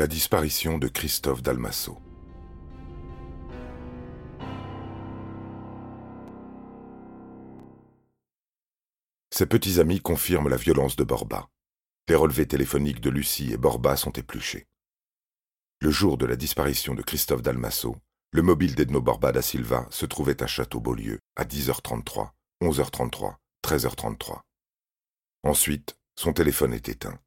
La disparition de Christophe Dalmasso. Ses petits amis confirment la violence de Borba. Les relevés téléphoniques de Lucie et Borba sont épluchés. Le jour de la disparition de Christophe Dalmasso, le mobile d'Edno Borba da Silva se trouvait à Château-Beaulieu à 10h33, 11h33, 13h33. Ensuite, son téléphone est éteint.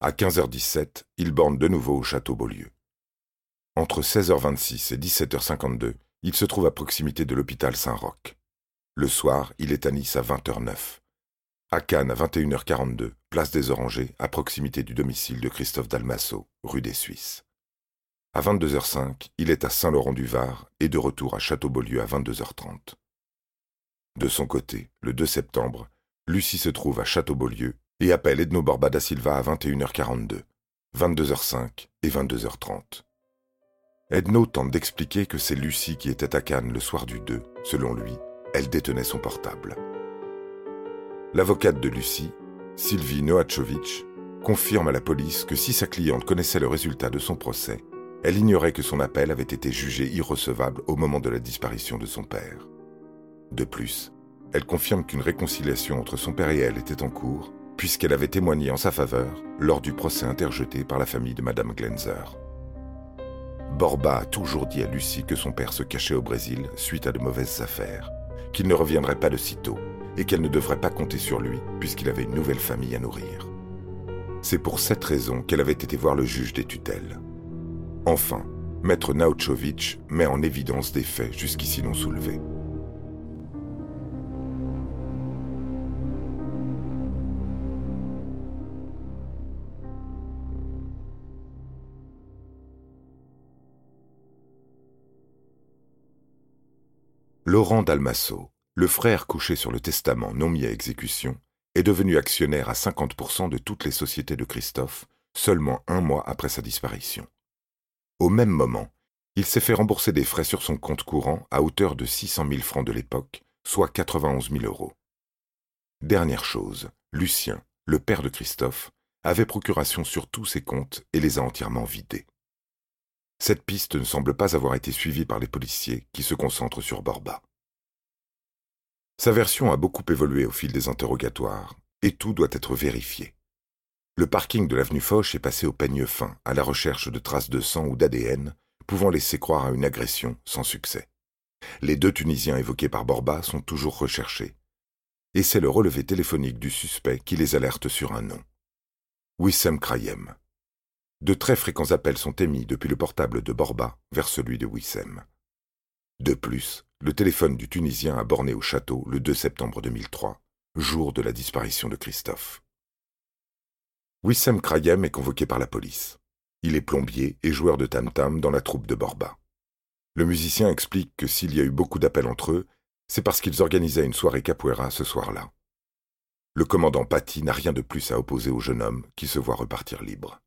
À 15h17, il borne de nouveau au château Beaulieu. Entre 16h26 et 17h52, il se trouve à proximité de l'hôpital Saint-Roch. Le soir, il est à Nice à 20h09. À Cannes à 21h42, place des Orangers, à proximité du domicile de Christophe Dalmasso, rue des Suisses. À 22h05, il est à Saint-Laurent-du-Var et de retour à Château-Beaulieu à 22h30. De son côté, le 2 septembre, Lucie se trouve à Château-Beaulieu et appelle Edno Borba da Silva à 21h42, 22h05 et 22h30. Edno tente d'expliquer que c'est Lucie qui était à Cannes le soir du 2. Selon lui, elle détenait son portable. L'avocate de Lucie, Sylvie Noachovic, confirme à la police que si sa cliente connaissait le résultat de son procès, elle ignorait que son appel avait été jugé irrecevable au moment de la disparition de son père. De plus, elle confirme qu'une réconciliation entre son père et elle était en cours puisqu'elle avait témoigné en sa faveur lors du procès interjeté par la famille de Madame Glenzer. Borba a toujours dit à Lucie que son père se cachait au Brésil suite à de mauvaises affaires, qu'il ne reviendrait pas de sitôt et qu'elle ne devrait pas compter sur lui puisqu'il avait une nouvelle famille à nourrir. C'est pour cette raison qu'elle avait été voir le juge des tutelles. Enfin, Maître Nauchovic met en évidence des faits jusqu'ici non soulevés. Laurent Dalmasso, le frère couché sur le testament non mis à exécution, est devenu actionnaire à 50% de toutes les sociétés de Christophe seulement un mois après sa disparition. Au même moment, il s'est fait rembourser des frais sur son compte courant à hauteur de 600 000 francs de l'époque, soit 91 000 euros. Dernière chose, Lucien, le père de Christophe, avait procuration sur tous ses comptes et les a entièrement vidés. Cette piste ne semble pas avoir été suivie par les policiers qui se concentrent sur Borba. Sa version a beaucoup évolué au fil des interrogatoires, et tout doit être vérifié. Le parking de l'avenue Foch est passé au peigne fin à la recherche de traces de sang ou d'ADN pouvant laisser croire à une agression sans succès. Les deux Tunisiens évoqués par Borba sont toujours recherchés. Et c'est le relevé téléphonique du suspect qui les alerte sur un nom. Wissem Krayem, de très fréquents appels sont émis depuis le portable de Borba vers celui de Wissem. De plus, le téléphone du Tunisien a borné au château le 2 septembre 2003, jour de la disparition de Christophe. Wissem Krayem est convoqué par la police. Il est plombier et joueur de tam-tam dans la troupe de Borba. Le musicien explique que s'il y a eu beaucoup d'appels entre eux, c'est parce qu'ils organisaient une soirée capoeira ce soir-là. Le commandant Paty n'a rien de plus à opposer au jeune homme qui se voit repartir libre.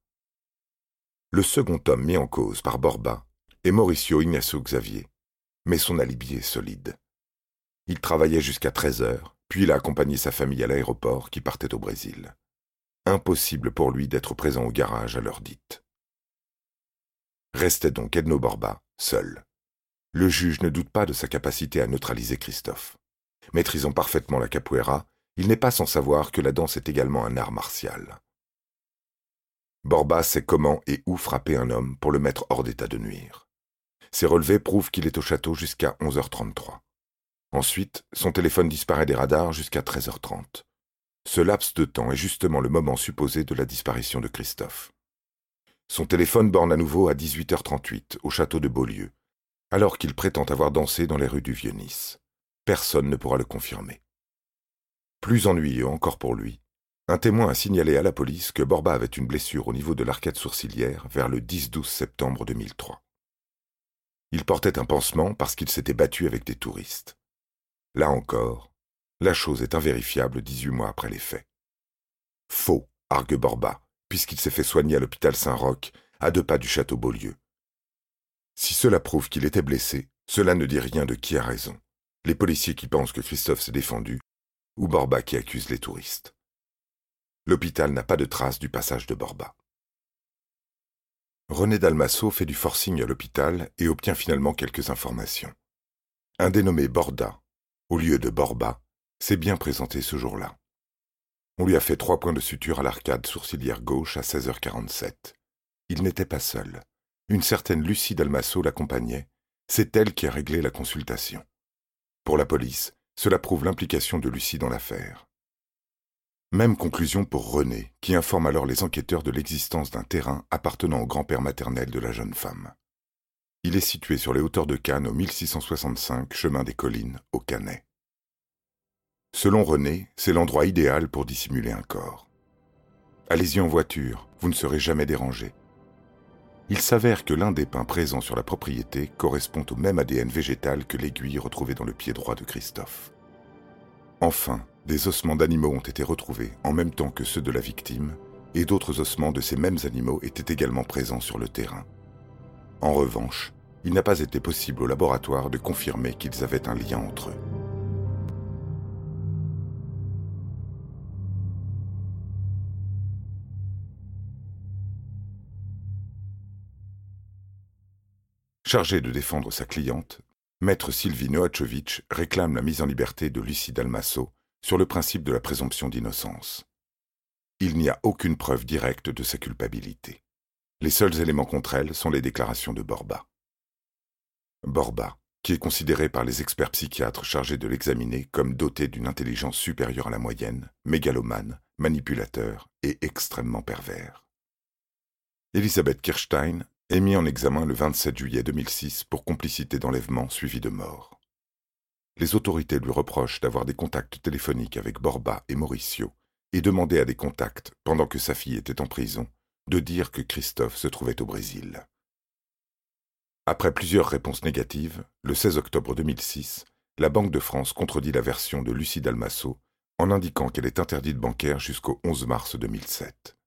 Le second homme mis en cause par Borba est Mauricio Ignacio Xavier, mais son alibi est solide. Il travaillait jusqu'à 13 heures, puis il a accompagné sa famille à l'aéroport qui partait au Brésil. Impossible pour lui d'être présent au garage à l'heure dite. Restait donc Edno Borba, seul. Le juge ne doute pas de sa capacité à neutraliser Christophe. Maîtrisant parfaitement la capoeira, il n'est pas sans savoir que la danse est également un art martial. Borba sait comment et où frapper un homme pour le mettre hors d'état de nuire. Ses relevés prouvent qu'il est au château jusqu'à 11h33. Ensuite, son téléphone disparaît des radars jusqu'à 13h30. Ce laps de temps est justement le moment supposé de la disparition de Christophe. Son téléphone borne à nouveau à 18h38 au château de Beaulieu, alors qu'il prétend avoir dansé dans les rues du Vieux-Nice. Personne ne pourra le confirmer. Plus ennuyeux encore pour lui, un témoin a signalé à la police que Borba avait une blessure au niveau de l'arcade sourcilière vers le 10-12 septembre 2003. Il portait un pansement parce qu'il s'était battu avec des touristes. Là encore, la chose est invérifiable 18 mois après les faits. Faux, argue Borba, puisqu'il s'est fait soigner à l'hôpital Saint-Roch, à deux pas du château Beaulieu. Si cela prouve qu'il était blessé, cela ne dit rien de qui a raison. Les policiers qui pensent que Christophe s'est défendu, ou Borba qui accuse les touristes. L'hôpital n'a pas de trace du passage de Borba. René Dalmasso fait du forcing à l'hôpital et obtient finalement quelques informations. Un dénommé Borda, au lieu de Borba, s'est bien présenté ce jour-là. On lui a fait trois points de suture à l'arcade sourcilière gauche à 16h47. Il n'était pas seul. Une certaine Lucie Dalmasso l'accompagnait. C'est elle qui a réglé la consultation. Pour la police, cela prouve l'implication de Lucie dans l'affaire. Même conclusion pour René, qui informe alors les enquêteurs de l'existence d'un terrain appartenant au grand-père maternel de la jeune femme. Il est situé sur les hauteurs de Cannes au 1665, chemin des collines, au Canet. Selon René, c'est l'endroit idéal pour dissimuler un corps. Allez-y en voiture, vous ne serez jamais dérangé. Il s'avère que l'un des pins présents sur la propriété correspond au même ADN végétal que l'aiguille retrouvée dans le pied droit de Christophe. Enfin, des ossements d'animaux ont été retrouvés en même temps que ceux de la victime, et d'autres ossements de ces mêmes animaux étaient également présents sur le terrain. En revanche, il n'a pas été possible au laboratoire de confirmer qu'ils avaient un lien entre eux. Chargé de défendre sa cliente, Maître Sylvie Noachevitch réclame la mise en liberté de Lucie Dalmasso sur le principe de la présomption d'innocence. Il n'y a aucune preuve directe de sa culpabilité. Les seuls éléments contre elle sont les déclarations de Borba. Borba, qui est considéré par les experts psychiatres chargés de l'examiner comme doté d'une intelligence supérieure à la moyenne, mégalomane, manipulateur et extrêmement pervers. Elisabeth Kirstein est mise en examen le 27 juillet 2006 pour complicité d'enlèvement suivi de mort. Les autorités lui reprochent d'avoir des contacts téléphoniques avec Borba et Mauricio et demander à des contacts, pendant que sa fille était en prison, de dire que Christophe se trouvait au Brésil. Après plusieurs réponses négatives, le 16 octobre 2006, la Banque de France contredit la version de Lucie Dalmasso en indiquant qu'elle est interdite bancaire jusqu'au 11 mars 2007.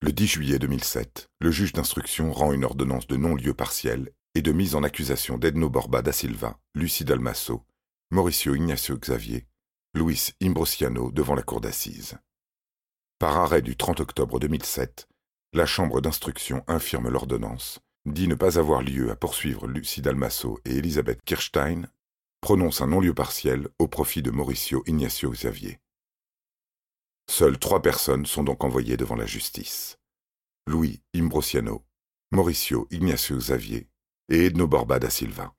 Le 10 juillet 2007, le juge d'instruction rend une ordonnance de non-lieu partiel et de mise en accusation d'Edno Borba da Silva, Lucie Dalmasso, Mauricio Ignacio Xavier, Luis Imbrosiano devant la cour d'assises. Par arrêt du 30 octobre 2007, la Chambre d'instruction infirme l'ordonnance, dit ne pas avoir lieu à poursuivre Lucie Dalmasso et Elisabeth Kirstein, prononce un non-lieu partiel au profit de Mauricio Ignacio Xavier. Seules trois personnes sont donc envoyées devant la justice. Louis Imbrosiano, Mauricio Ignacio Xavier et Edno Borba da Silva.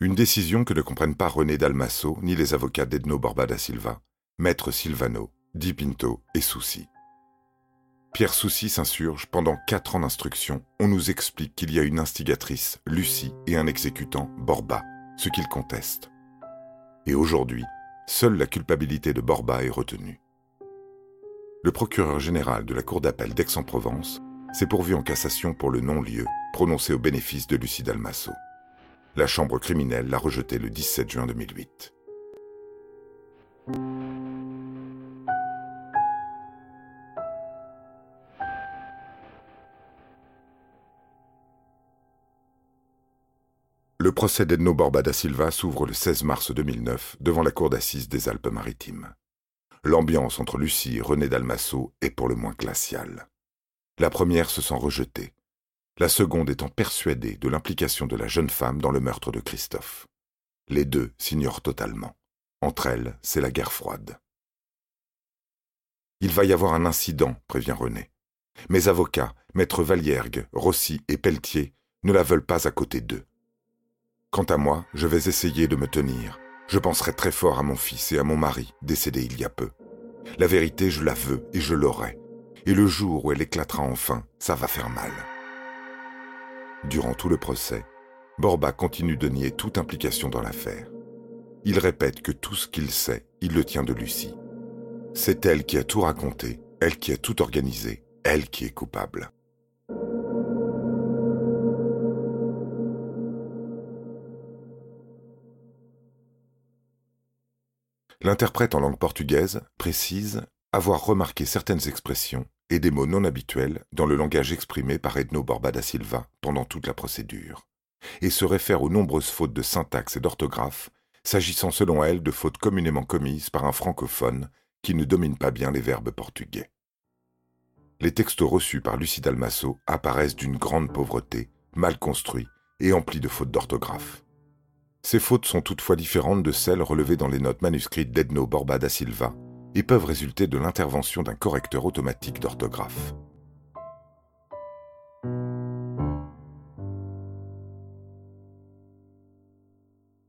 Une décision que ne comprennent pas René Dalmasso ni les avocats d'Edno Borba da Silva, maître Silvano, Di Pinto et Soucy. Pierre Soucy s'insurge pendant quatre ans d'instruction. On nous explique qu'il y a une instigatrice, Lucie, et un exécutant, Borba, ce qu'il conteste. Et aujourd'hui, seule la culpabilité de Borba est retenue. Le procureur général de la Cour d'appel d'Aix-en-Provence s'est pourvu en cassation pour le non-lieu prononcé au bénéfice de Lucie Dalmasso. La Chambre criminelle l'a rejeté le 17 juin 2008. Le procès d'Edno Borba da Silva s'ouvre le 16 mars 2009 devant la cour d'assises des Alpes-Maritimes. L'ambiance entre Lucie et René Dalmasso est pour le moins glaciale. La première se sent rejetée, la seconde étant persuadée de l'implication de la jeune femme dans le meurtre de Christophe. Les deux s'ignorent totalement. Entre elles, c'est la guerre froide. Il va y avoir un incident, prévient René. Mes avocats, maîtres Valiergue, Rossi et Pelletier, ne la veulent pas à côté d'eux. Quant à moi, je vais essayer de me tenir. Je penserai très fort à mon fils et à mon mari, décédé il y a peu. La vérité, je la veux et je l'aurai. Et le jour où elle éclatera enfin, ça va faire mal. Durant tout le procès, Borba continue de nier toute implication dans l'affaire. Il répète que tout ce qu'il sait, il le tient de Lucie. C'est elle qui a tout raconté, elle qui a tout organisé, elle qui est coupable. L'interprète en langue portugaise précise avoir remarqué certaines expressions et des mots non habituels dans le langage exprimé par Edno Borba da Silva pendant toute la procédure, et se réfère aux nombreuses fautes de syntaxe et d'orthographe, s'agissant selon elle de fautes communément commises par un francophone qui ne domine pas bien les verbes portugais. les textes reçus par Lucie Dalmasso apparaissent d'une grande pauvreté, mal construits et emplis de fautes d'orthographe. Ces fautes sont toutefois différentes de celles relevées dans les notes manuscrites d'Edno Borba da Silva et peuvent résulter de l'intervention d'un correcteur automatique d'orthographe.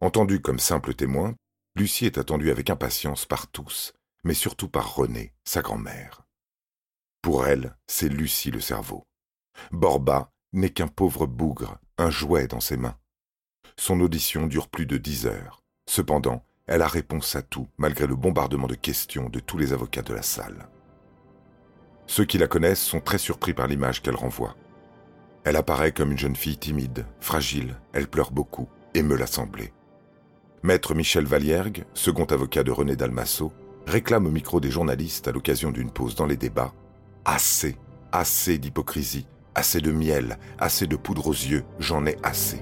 Entendue comme simple témoin, Lucie est attendue avec impatience par tous, mais surtout par Renée, sa grand-mère. Pour elle, c'est Lucie le cerveau. Borba n'est qu'un pauvre bougre, un jouet dans ses mains. Son audition dure plus de dix heures. Cependant, elle a réponse à tout, malgré le bombardement de questions de tous les avocats de la salle. Ceux qui la connaissent sont très surpris par l'image qu'elle renvoie. Elle apparaît comme une jeune fille timide, fragile, elle pleure beaucoup et me l'a semblé. Maître Michel Valiergue, second avocat de René Dalmasso, réclame au micro des journalistes à l'occasion d'une pause dans les débats Assez, assez d'hypocrisie, assez de miel, assez de poudre aux yeux, j'en ai assez.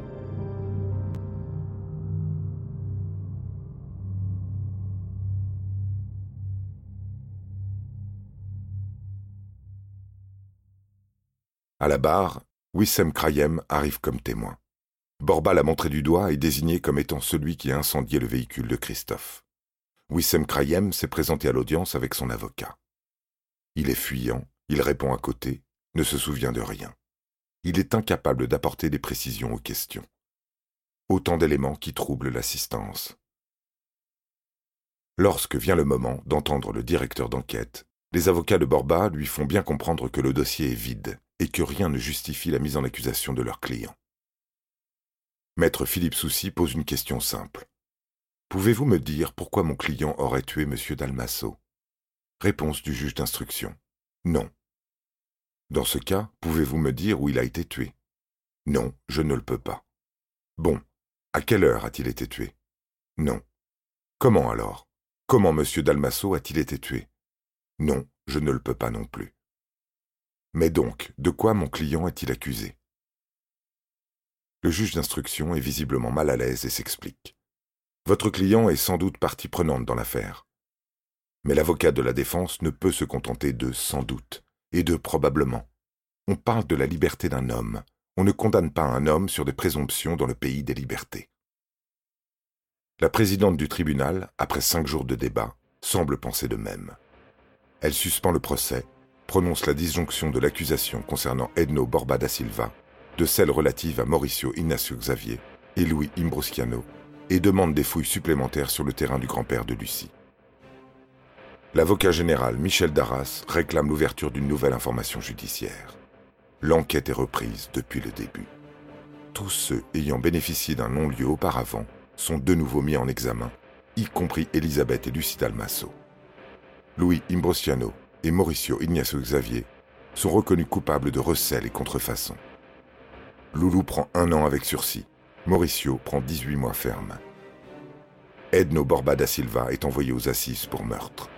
À la barre, Wissem Krayem arrive comme témoin. Borba l'a montré du doigt et désigné comme étant celui qui a incendié le véhicule de Christophe. Wissem Krayem s'est présenté à l'audience avec son avocat. Il est fuyant, il répond à côté, ne se souvient de rien. Il est incapable d'apporter des précisions aux questions. Autant d'éléments qui troublent l'assistance. Lorsque vient le moment d'entendre le directeur d'enquête, les avocats de Borba lui font bien comprendre que le dossier est vide et que rien ne justifie la mise en accusation de leur client. Maître Philippe Soucy pose une question simple. Pouvez-vous me dire pourquoi mon client aurait tué M. Dalmasso? Réponse du juge d'instruction. Non. Dans ce cas, pouvez-vous me dire où il a été tué? Non, je ne le peux pas. Bon, à quelle heure a-t-il été tué? Non. Comment alors? Comment M. Dalmasso a-t-il été tué? Non, je ne le peux pas non plus. Mais donc, de quoi mon client est-il accusé? Le juge d'instruction est visiblement mal à l'aise et s'explique. Votre client est sans doute partie prenante dans l'affaire. Mais l'avocat de la défense ne peut se contenter de sans doute et de probablement. On parle de la liberté d'un homme. On ne condamne pas un homme sur des présomptions dans le pays des libertés. La présidente du tribunal, après cinq jours de débat, semble penser de même. Elle suspend le procès, prononce la disjonction de l'accusation concernant Edno Borba da Silva, de celle relative à Mauricio Ignacio Xavier et Louis Imbrosciano, et demande des fouilles supplémentaires sur le terrain du grand-père de Lucie. L'avocat général Michel Darras réclame l'ouverture d'une nouvelle information judiciaire. L'enquête est reprise depuis le début. Tous ceux ayant bénéficié d'un non-lieu auparavant sont de nouveau mis en examen, y compris Elisabeth et Lucie Dalmasso. Louis Imbrosciano et Mauricio Ignacio Xavier sont reconnus coupables de recel et contrefaçon. Loulou prend un an avec sursis Mauricio prend 18 mois ferme. Edno Borba da Silva est envoyé aux assises pour meurtre.